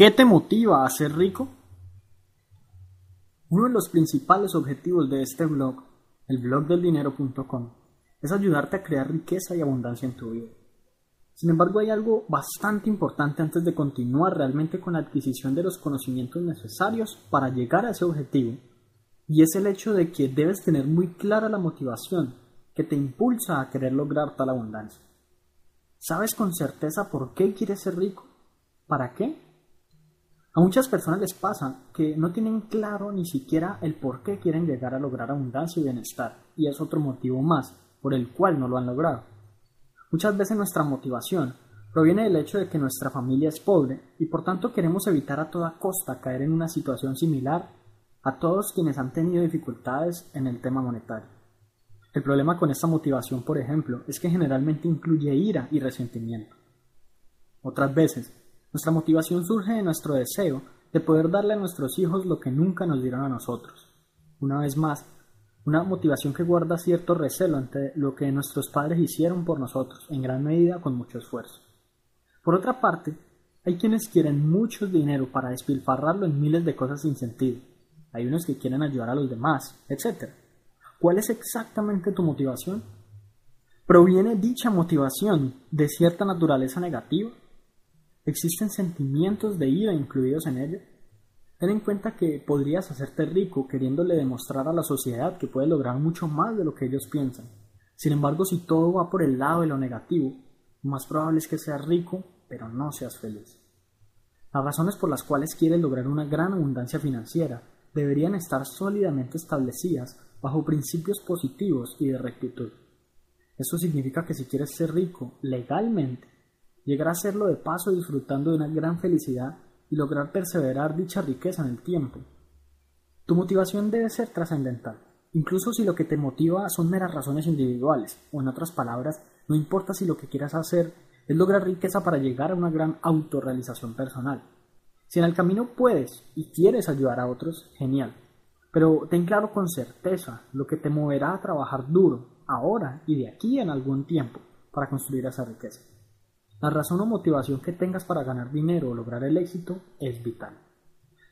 ¿Qué te motiva a ser rico? Uno de los principales objetivos de este blog, el blogdeldinero.com, es ayudarte a crear riqueza y abundancia en tu vida. Sin embargo, hay algo bastante importante antes de continuar realmente con la adquisición de los conocimientos necesarios para llegar a ese objetivo, y es el hecho de que debes tener muy clara la motivación que te impulsa a querer lograr tal abundancia. ¿Sabes con certeza por qué quieres ser rico? ¿Para qué? A muchas personas les pasa que no tienen claro ni siquiera el por qué quieren llegar a lograr abundancia y bienestar, y es otro motivo más por el cual no lo han logrado. Muchas veces nuestra motivación proviene del hecho de que nuestra familia es pobre y por tanto queremos evitar a toda costa caer en una situación similar a todos quienes han tenido dificultades en el tema monetario. El problema con esta motivación, por ejemplo, es que generalmente incluye ira y resentimiento. Otras veces, nuestra motivación surge de nuestro deseo de poder darle a nuestros hijos lo que nunca nos dieron a nosotros. Una vez más, una motivación que guarda cierto recelo ante lo que nuestros padres hicieron por nosotros, en gran medida con mucho esfuerzo. Por otra parte, hay quienes quieren mucho dinero para despilfarrarlo en miles de cosas sin sentido. Hay unos que quieren ayudar a los demás, etc. ¿Cuál es exactamente tu motivación? ¿Proviene dicha motivación de cierta naturaleza negativa? ¿Existen sentimientos de ira incluidos en ello? Ten en cuenta que podrías hacerte rico queriéndole demostrar a la sociedad que puedes lograr mucho más de lo que ellos piensan. Sin embargo, si todo va por el lado de lo negativo, más probable es que seas rico, pero no seas feliz. Las razones por las cuales quieres lograr una gran abundancia financiera deberían estar sólidamente establecidas bajo principios positivos y de rectitud. Eso significa que si quieres ser rico legalmente, llegar a hacerlo de paso disfrutando de una gran felicidad y lograr perseverar dicha riqueza en el tiempo. Tu motivación debe ser trascendental, incluso si lo que te motiva son meras razones individuales, o en otras palabras, no importa si lo que quieras hacer es lograr riqueza para llegar a una gran autorrealización personal. Si en el camino puedes y quieres ayudar a otros, genial. Pero ten claro con certeza lo que te moverá a trabajar duro, ahora y de aquí en algún tiempo, para construir esa riqueza. La razón o motivación que tengas para ganar dinero o lograr el éxito es vital.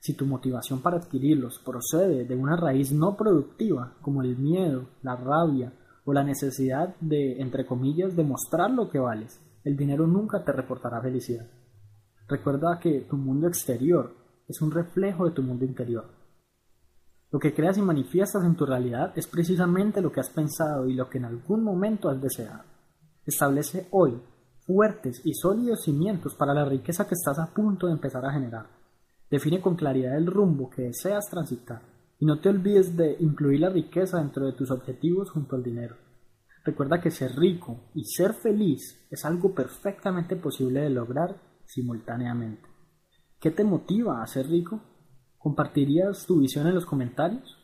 Si tu motivación para adquirirlos procede de una raíz no productiva, como el miedo, la rabia o la necesidad de, entre comillas, demostrar lo que vales, el dinero nunca te reportará felicidad. Recuerda que tu mundo exterior es un reflejo de tu mundo interior. Lo que creas y manifiestas en tu realidad es precisamente lo que has pensado y lo que en algún momento has deseado. Establece hoy fuertes y sólidos cimientos para la riqueza que estás a punto de empezar a generar. Define con claridad el rumbo que deseas transitar y no te olvides de incluir la riqueza dentro de tus objetivos junto al dinero. Recuerda que ser rico y ser feliz es algo perfectamente posible de lograr simultáneamente. ¿Qué te motiva a ser rico? ¿Compartirías tu visión en los comentarios?